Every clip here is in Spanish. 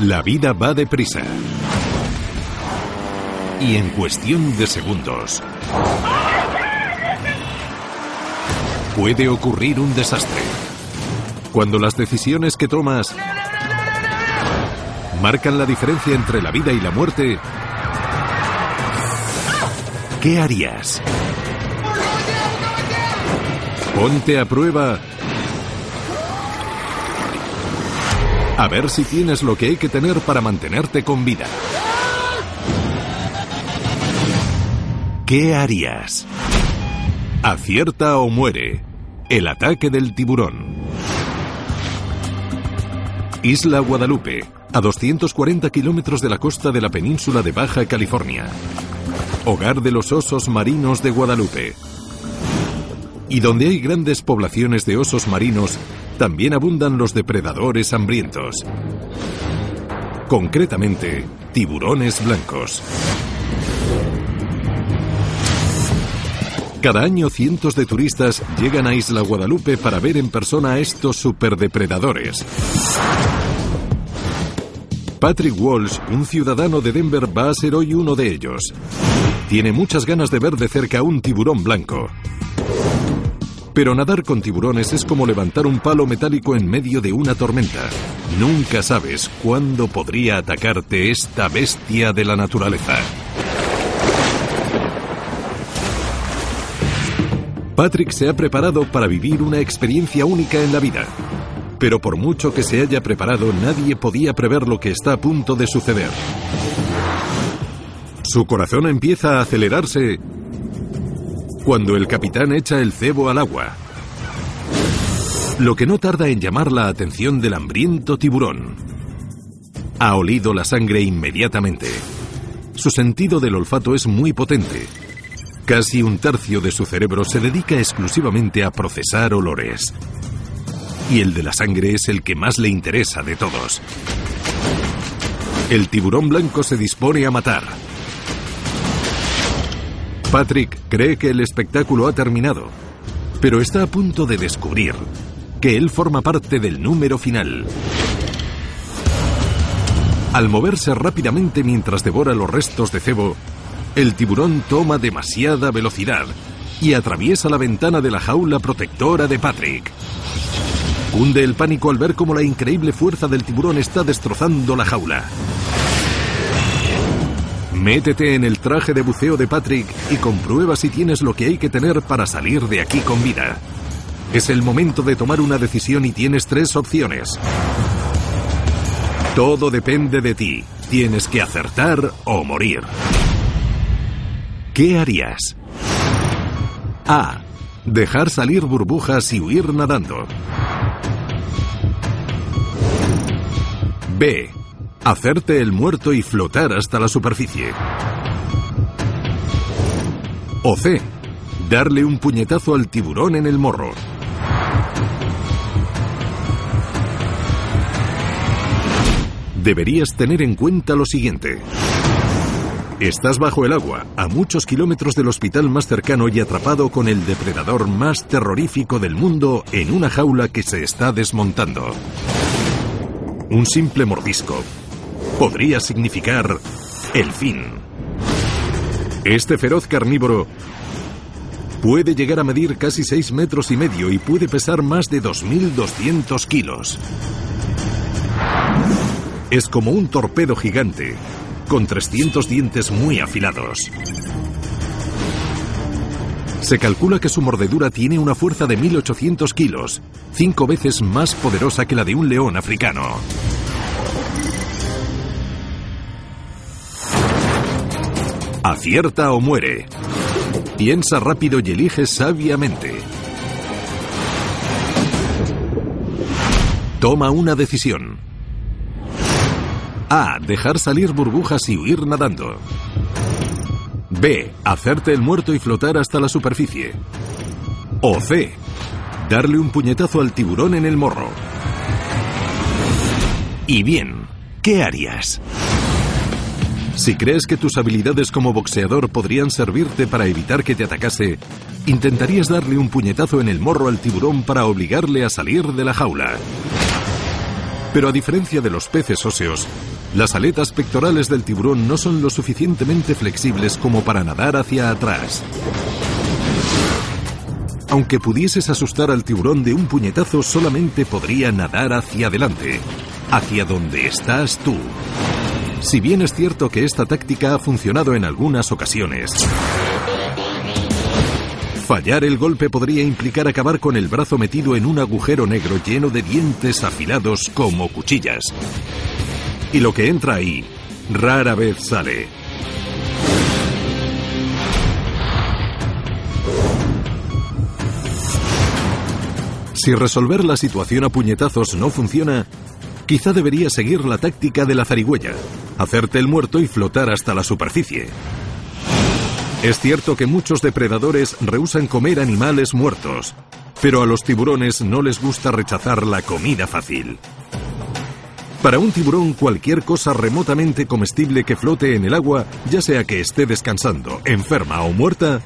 La vida va deprisa. Y en cuestión de segundos puede ocurrir un desastre. Cuando las decisiones que tomas marcan la diferencia entre la vida y la muerte, ¿qué harías? Ponte a prueba a ver si tienes lo que hay que tener para mantenerte con vida. ¿Qué harías? Acierta o muere. El ataque del tiburón. Isla Guadalupe, a 240 kilómetros de la costa de la península de Baja California. Hogar de los osos marinos de Guadalupe. Y donde hay grandes poblaciones de osos marinos, también abundan los depredadores hambrientos. Concretamente, tiburones blancos. Cada año cientos de turistas llegan a Isla Guadalupe para ver en persona a estos superdepredadores. Patrick Walsh, un ciudadano de Denver, va a ser hoy uno de ellos. Tiene muchas ganas de ver de cerca un tiburón blanco. Pero nadar con tiburones es como levantar un palo metálico en medio de una tormenta. Nunca sabes cuándo podría atacarte esta bestia de la naturaleza. Patrick se ha preparado para vivir una experiencia única en la vida. Pero por mucho que se haya preparado, nadie podía prever lo que está a punto de suceder. Su corazón empieza a acelerarse cuando el capitán echa el cebo al agua. Lo que no tarda en llamar la atención del hambriento tiburón. Ha olido la sangre inmediatamente. Su sentido del olfato es muy potente Casi un tercio de su cerebro se dedica exclusivamente a procesar olores. Y el de la sangre es el que más le interesa de todos. El tiburón blanco se dispone a matar. Patrick cree que el espectáculo ha terminado, pero está a punto de descubrir que él forma parte del número final. Al moverse rápidamente mientras devora los restos de cebo, el tiburón toma demasiada velocidad y atraviesa la ventana de la jaula protectora de Patrick. Cunde el pánico al ver cómo la increíble fuerza del tiburón está destrozando la jaula. Métete en el traje de buceo de Patrick y comprueba si tienes lo que hay que tener para salir de aquí con vida. Es el momento de tomar una decisión y tienes tres opciones. Todo depende de ti. Tienes que acertar o morir. ¿Qué harías? A. Dejar salir burbujas y huir nadando. B. Hacerte el muerto y flotar hasta la superficie. O C. Darle un puñetazo al tiburón en el morro. Deberías tener en cuenta lo siguiente. Estás bajo el agua, a muchos kilómetros del hospital más cercano y atrapado con el depredador más terrorífico del mundo en una jaula que se está desmontando. Un simple mordisco podría significar el fin. Este feroz carnívoro puede llegar a medir casi 6 metros y medio y puede pesar más de 2.200 kilos. Es como un torpedo gigante con 300 dientes muy afilados. Se calcula que su mordedura tiene una fuerza de 1800 kilos, cinco veces más poderosa que la de un león africano. Acierta o muere. Piensa rápido y elige sabiamente. Toma una decisión. A. Dejar salir burbujas y huir nadando. B. Hacerte el muerto y flotar hasta la superficie. O C. Darle un puñetazo al tiburón en el morro. Y bien, ¿qué harías? Si crees que tus habilidades como boxeador podrían servirte para evitar que te atacase, intentarías darle un puñetazo en el morro al tiburón para obligarle a salir de la jaula. Pero a diferencia de los peces óseos, las aletas pectorales del tiburón no son lo suficientemente flexibles como para nadar hacia atrás. Aunque pudieses asustar al tiburón de un puñetazo, solamente podría nadar hacia adelante, hacia donde estás tú. Si bien es cierto que esta táctica ha funcionado en algunas ocasiones, fallar el golpe podría implicar acabar con el brazo metido en un agujero negro lleno de dientes afilados como cuchillas. Y lo que entra ahí rara vez sale. Si resolver la situación a puñetazos no funciona, quizá debería seguir la táctica de la zarigüeya, hacerte el muerto y flotar hasta la superficie. Es cierto que muchos depredadores rehusan comer animales muertos, pero a los tiburones no les gusta rechazar la comida fácil. Para un tiburón cualquier cosa remotamente comestible que flote en el agua, ya sea que esté descansando, enferma o muerta,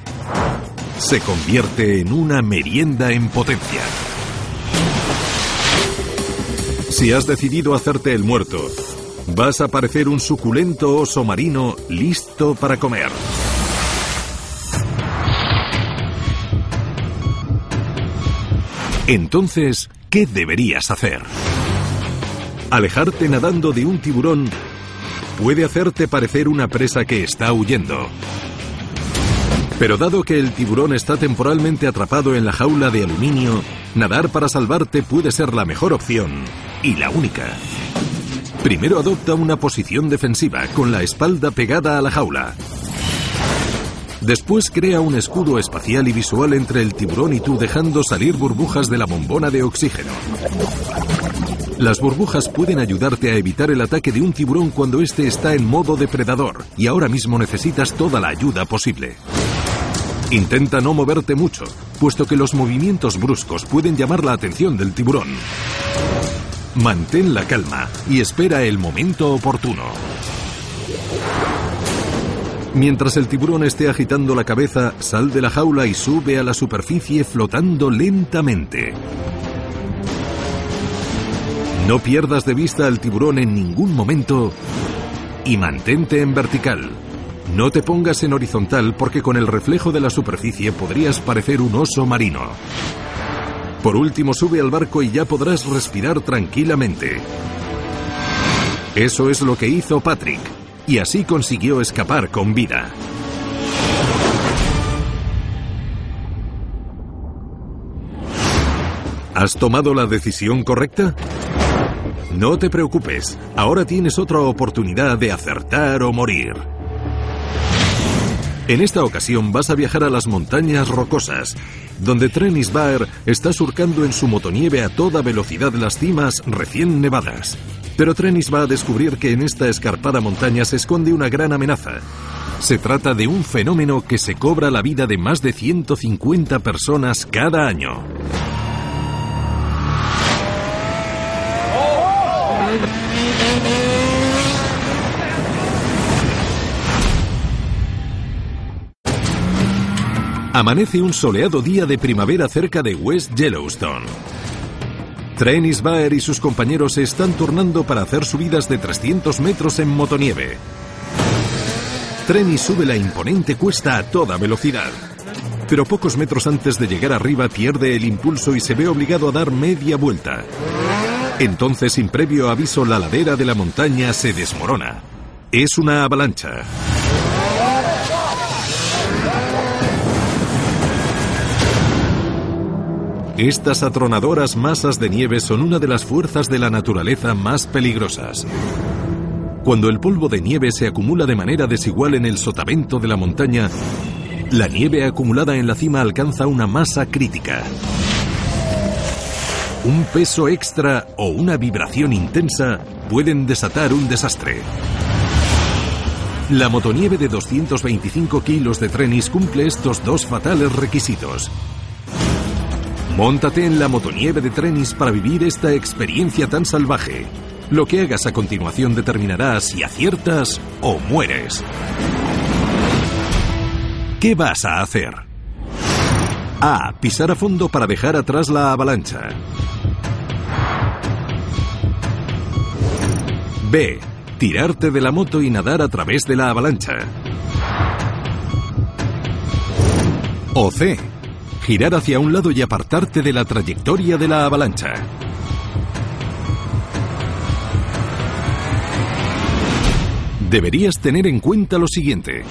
se convierte en una merienda en potencia. Si has decidido hacerte el muerto, vas a parecer un suculento oso marino listo para comer. Entonces, ¿qué deberías hacer? Alejarte nadando de un tiburón puede hacerte parecer una presa que está huyendo. Pero dado que el tiburón está temporalmente atrapado en la jaula de aluminio, nadar para salvarte puede ser la mejor opción y la única. Primero adopta una posición defensiva con la espalda pegada a la jaula. Después crea un escudo espacial y visual entre el tiburón y tú dejando salir burbujas de la bombona de oxígeno. Las burbujas pueden ayudarte a evitar el ataque de un tiburón cuando éste está en modo depredador y ahora mismo necesitas toda la ayuda posible. Intenta no moverte mucho, puesto que los movimientos bruscos pueden llamar la atención del tiburón. Mantén la calma y espera el momento oportuno. Mientras el tiburón esté agitando la cabeza, sal de la jaula y sube a la superficie flotando lentamente. No pierdas de vista al tiburón en ningún momento y mantente en vertical. No te pongas en horizontal porque con el reflejo de la superficie podrías parecer un oso marino. Por último, sube al barco y ya podrás respirar tranquilamente. Eso es lo que hizo Patrick, y así consiguió escapar con vida. ¿Has tomado la decisión correcta? No te preocupes, ahora tienes otra oportunidad de acertar o morir. En esta ocasión vas a viajar a las montañas rocosas, donde Trenis Baer está surcando en su motonieve a toda velocidad las cimas recién nevadas. Pero Trenis va a descubrir que en esta escarpada montaña se esconde una gran amenaza. Se trata de un fenómeno que se cobra la vida de más de 150 personas cada año. Amanece un soleado día de primavera cerca de West Yellowstone. Trenis Baer y sus compañeros se están turnando para hacer subidas de 300 metros en motonieve. Trenis sube la imponente cuesta a toda velocidad. Pero pocos metros antes de llegar arriba pierde el impulso y se ve obligado a dar media vuelta. Entonces, sin previo aviso, la ladera de la montaña se desmorona. Es una avalancha. Estas atronadoras masas de nieve son una de las fuerzas de la naturaleza más peligrosas. Cuando el polvo de nieve se acumula de manera desigual en el sotavento de la montaña, la nieve acumulada en la cima alcanza una masa crítica. Un peso extra o una vibración intensa pueden desatar un desastre. La motonieve de 225 kilos de trenis cumple estos dos fatales requisitos. Móntate en la motonieve de Trenis para vivir esta experiencia tan salvaje. Lo que hagas a continuación determinará si aciertas o mueres. ¿Qué vas a hacer? A. Pisar a fondo para dejar atrás la avalancha. B. Tirarte de la moto y nadar a través de la avalancha. O C. Girar hacia un lado y apartarte de la trayectoria de la avalancha. Deberías tener en cuenta lo siguiente.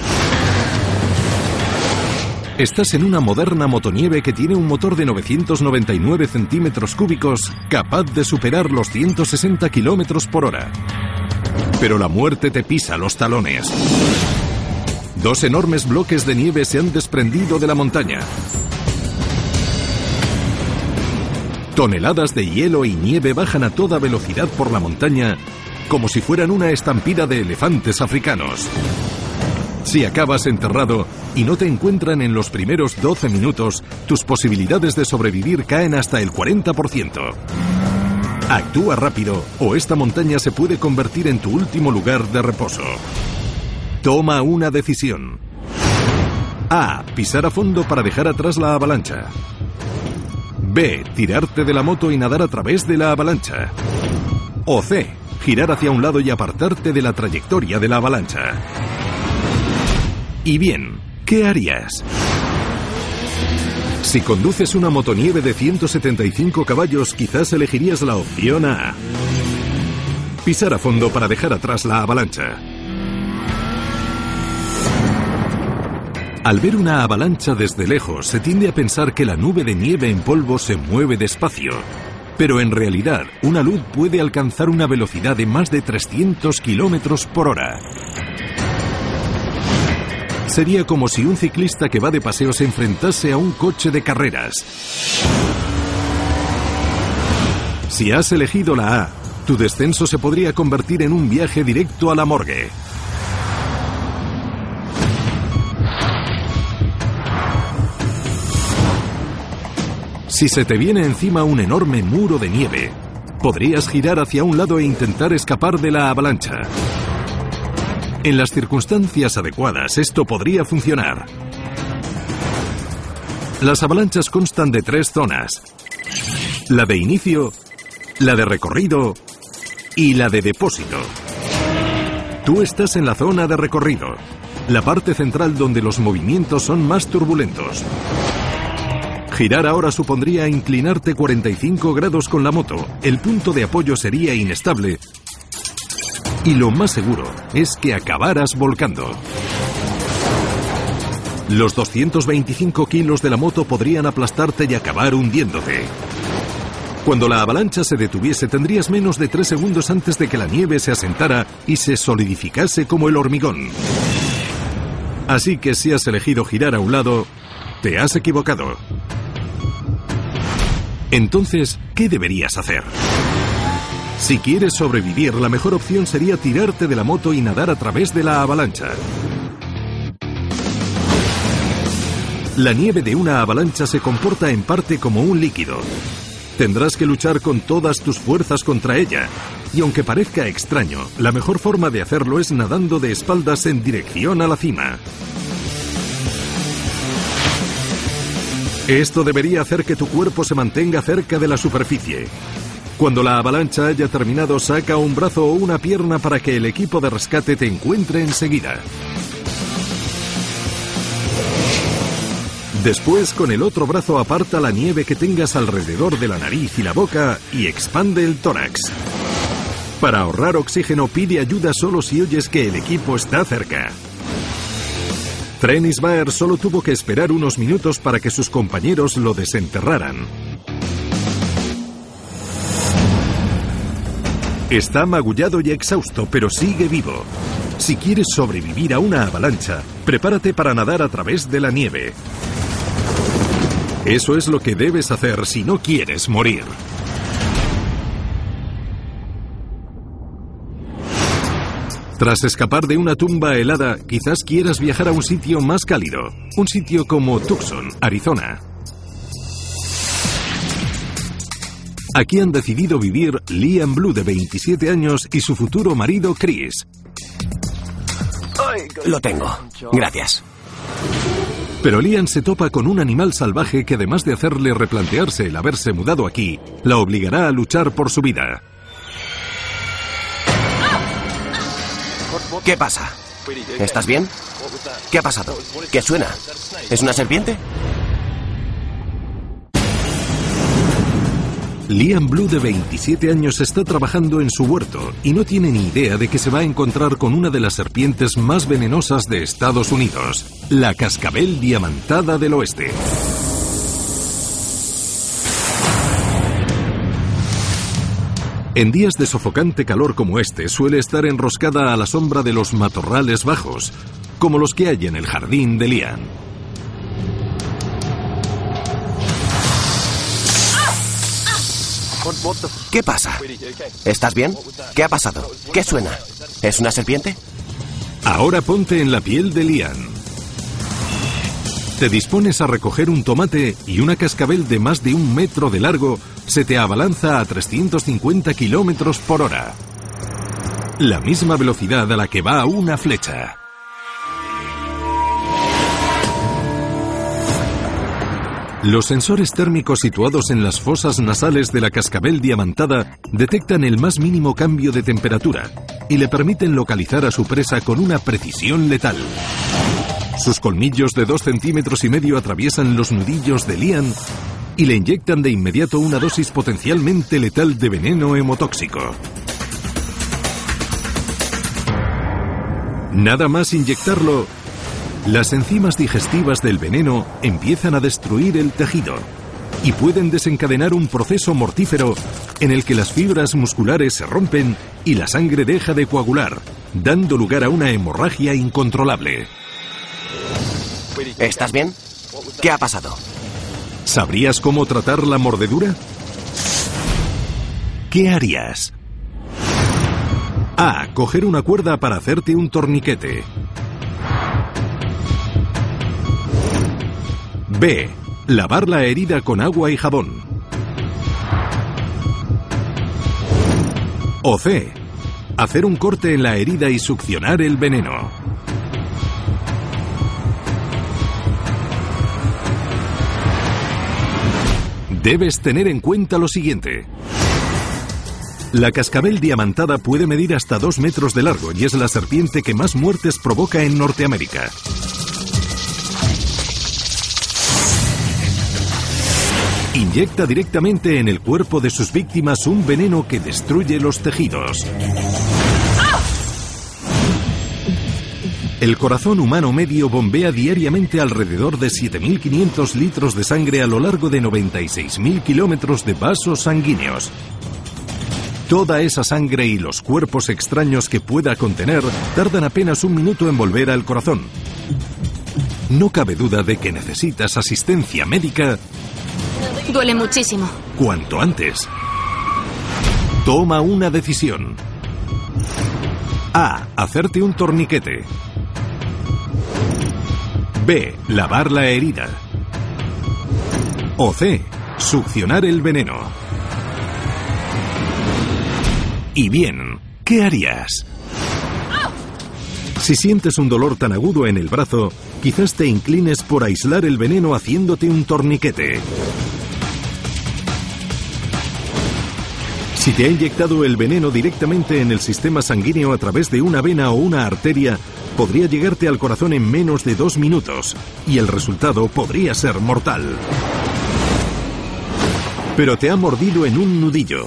Estás en una moderna motonieve que tiene un motor de 999 centímetros cúbicos capaz de superar los 160 kilómetros por hora. Pero la muerte te pisa los talones. Dos enormes bloques de nieve se han desprendido de la montaña. Toneladas de hielo y nieve bajan a toda velocidad por la montaña como si fueran una estampida de elefantes africanos. Si acabas enterrado y no te encuentran en los primeros 12 minutos, tus posibilidades de sobrevivir caen hasta el 40%. Actúa rápido o esta montaña se puede convertir en tu último lugar de reposo. Toma una decisión. A. Pisar a fondo para dejar atrás la avalancha. B. Tirarte de la moto y nadar a través de la avalancha. O C. Girar hacia un lado y apartarte de la trayectoria de la avalancha. Y bien, ¿qué harías? Si conduces una motonieve de 175 caballos, quizás elegirías la opción A. Pisar a fondo para dejar atrás la avalancha. Al ver una avalancha desde lejos, se tiende a pensar que la nube de nieve en polvo se mueve despacio. Pero en realidad, una luz puede alcanzar una velocidad de más de 300 kilómetros por hora. Sería como si un ciclista que va de paseo se enfrentase a un coche de carreras. Si has elegido la A, tu descenso se podría convertir en un viaje directo a la morgue. Si se te viene encima un enorme muro de nieve, podrías girar hacia un lado e intentar escapar de la avalancha. En las circunstancias adecuadas esto podría funcionar. Las avalanchas constan de tres zonas. La de inicio, la de recorrido y la de depósito. Tú estás en la zona de recorrido, la parte central donde los movimientos son más turbulentos. Girar ahora supondría inclinarte 45 grados con la moto, el punto de apoyo sería inestable y lo más seguro es que acabaras volcando. Los 225 kilos de la moto podrían aplastarte y acabar hundiéndote. Cuando la avalancha se detuviese tendrías menos de 3 segundos antes de que la nieve se asentara y se solidificase como el hormigón. Así que si has elegido girar a un lado, te has equivocado. Entonces, ¿qué deberías hacer? Si quieres sobrevivir, la mejor opción sería tirarte de la moto y nadar a través de la avalancha. La nieve de una avalancha se comporta en parte como un líquido. Tendrás que luchar con todas tus fuerzas contra ella. Y aunque parezca extraño, la mejor forma de hacerlo es nadando de espaldas en dirección a la cima. Esto debería hacer que tu cuerpo se mantenga cerca de la superficie. Cuando la avalancha haya terminado, saca un brazo o una pierna para que el equipo de rescate te encuentre enseguida. Después, con el otro brazo aparta la nieve que tengas alrededor de la nariz y la boca y expande el tórax. Para ahorrar oxígeno, pide ayuda solo si oyes que el equipo está cerca. Trenis Baer solo tuvo que esperar unos minutos para que sus compañeros lo desenterraran. Está magullado y exhausto, pero sigue vivo. Si quieres sobrevivir a una avalancha, prepárate para nadar a través de la nieve. Eso es lo que debes hacer si no quieres morir. Tras escapar de una tumba helada, quizás quieras viajar a un sitio más cálido, un sitio como Tucson, Arizona. Aquí han decidido vivir Liam Blue de 27 años y su futuro marido Chris. Lo tengo. Gracias. Pero Liam se topa con un animal salvaje que además de hacerle replantearse el haberse mudado aquí, la obligará a luchar por su vida. ¿Qué pasa? ¿Estás bien? ¿Qué ha pasado? ¿Qué suena? ¿Es una serpiente? Liam Blue, de 27 años, está trabajando en su huerto y no tiene ni idea de que se va a encontrar con una de las serpientes más venenosas de Estados Unidos, la cascabel diamantada del oeste. En días de sofocante calor como este, suele estar enroscada a la sombra de los matorrales bajos, como los que hay en el jardín de Liam. ¿Qué pasa? ¿Estás bien? ¿Qué ha pasado? ¿Qué suena? ¿Es una serpiente? Ahora ponte en la piel de Liam. Te dispones a recoger un tomate y una cascabel de más de un metro de largo se te abalanza a 350 kilómetros por hora. La misma velocidad a la que va una flecha. Los sensores térmicos situados en las fosas nasales de la cascabel diamantada detectan el más mínimo cambio de temperatura y le permiten localizar a su presa con una precisión letal. Sus colmillos de dos centímetros y medio atraviesan los nudillos de Lian y le inyectan de inmediato una dosis potencialmente letal de veneno hemotóxico. Nada más inyectarlo, las enzimas digestivas del veneno empiezan a destruir el tejido y pueden desencadenar un proceso mortífero en el que las fibras musculares se rompen y la sangre deja de coagular, dando lugar a una hemorragia incontrolable. ¿Estás bien? ¿Qué ha pasado? ¿Sabrías cómo tratar la mordedura? ¿Qué harías? A. Coger una cuerda para hacerte un torniquete. B. Lavar la herida con agua y jabón. O C. Hacer un corte en la herida y succionar el veneno. Debes tener en cuenta lo siguiente. La cascabel diamantada puede medir hasta 2 metros de largo y es la serpiente que más muertes provoca en Norteamérica. Inyecta directamente en el cuerpo de sus víctimas un veneno que destruye los tejidos. El corazón humano medio bombea diariamente alrededor de 7.500 litros de sangre a lo largo de 96.000 kilómetros de vasos sanguíneos. Toda esa sangre y los cuerpos extraños que pueda contener tardan apenas un minuto en volver al corazón. No cabe duda de que necesitas asistencia médica Duele muchísimo. cuanto antes. Toma una decisión. A. Hacerte un torniquete. B. Lavar la herida. O C. Succionar el veneno. Y bien, ¿qué harías? Si sientes un dolor tan agudo en el brazo, quizás te inclines por aislar el veneno haciéndote un torniquete. Si te ha inyectado el veneno directamente en el sistema sanguíneo a través de una vena o una arteria, podría llegarte al corazón en menos de dos minutos y el resultado podría ser mortal. Pero te ha mordido en un nudillo.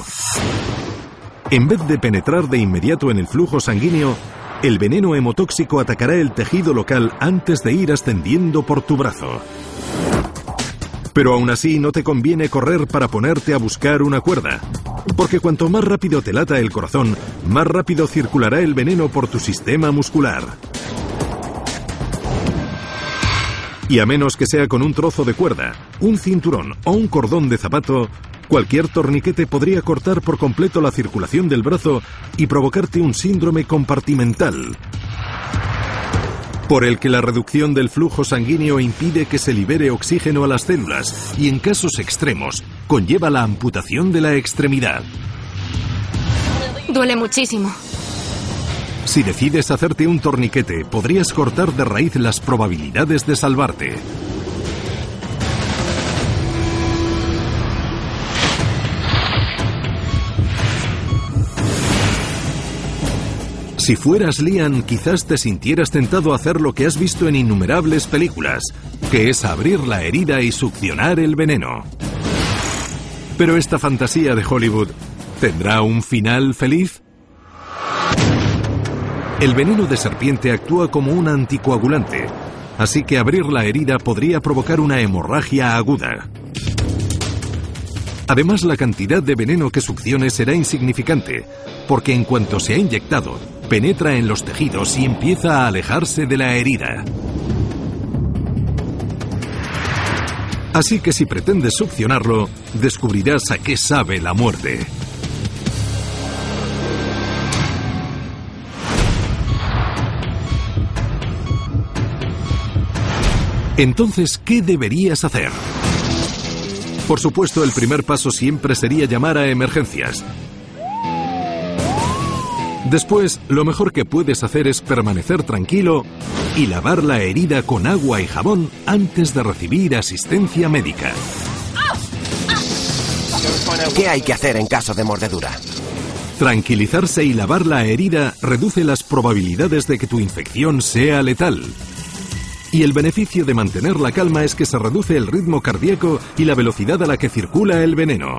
En vez de penetrar de inmediato en el flujo sanguíneo, el veneno hemotóxico atacará el tejido local antes de ir ascendiendo por tu brazo. Pero aún así no te conviene correr para ponerte a buscar una cuerda, porque cuanto más rápido te lata el corazón, más rápido circulará el veneno por tu sistema muscular. Y a menos que sea con un trozo de cuerda, un cinturón o un cordón de zapato, cualquier torniquete podría cortar por completo la circulación del brazo y provocarte un síndrome compartimental, por el que la reducción del flujo sanguíneo impide que se libere oxígeno a las células y en casos extremos conlleva la amputación de la extremidad. Duele muchísimo. Si decides hacerte un torniquete, podrías cortar de raíz las probabilidades de salvarte. Si fueras Lian, quizás te sintieras tentado a hacer lo que has visto en innumerables películas, que es abrir la herida y succionar el veneno. Pero esta fantasía de Hollywood tendrá un final feliz? El veneno de serpiente actúa como un anticoagulante, así que abrir la herida podría provocar una hemorragia aguda. Además, la cantidad de veneno que succione será insignificante, porque en cuanto se ha inyectado, penetra en los tejidos y empieza a alejarse de la herida. Así que si pretendes succionarlo, descubrirás a qué sabe la muerte. Entonces, ¿qué deberías hacer? Por supuesto, el primer paso siempre sería llamar a emergencias. Después, lo mejor que puedes hacer es permanecer tranquilo y lavar la herida con agua y jabón antes de recibir asistencia médica. ¿Qué hay que hacer en caso de mordedura? Tranquilizarse y lavar la herida reduce las probabilidades de que tu infección sea letal. Y el beneficio de mantener la calma es que se reduce el ritmo cardíaco y la velocidad a la que circula el veneno.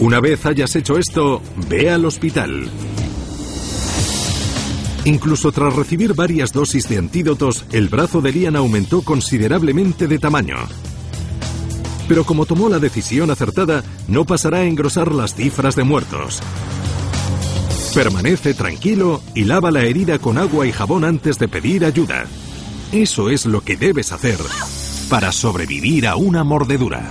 Una vez hayas hecho esto, ve al hospital. Incluso tras recibir varias dosis de antídotos, el brazo de Lian aumentó considerablemente de tamaño. Pero como tomó la decisión acertada, no pasará a engrosar las cifras de muertos. Permanece tranquilo y lava la herida con agua y jabón antes de pedir ayuda. Eso es lo que debes hacer para sobrevivir a una mordedura.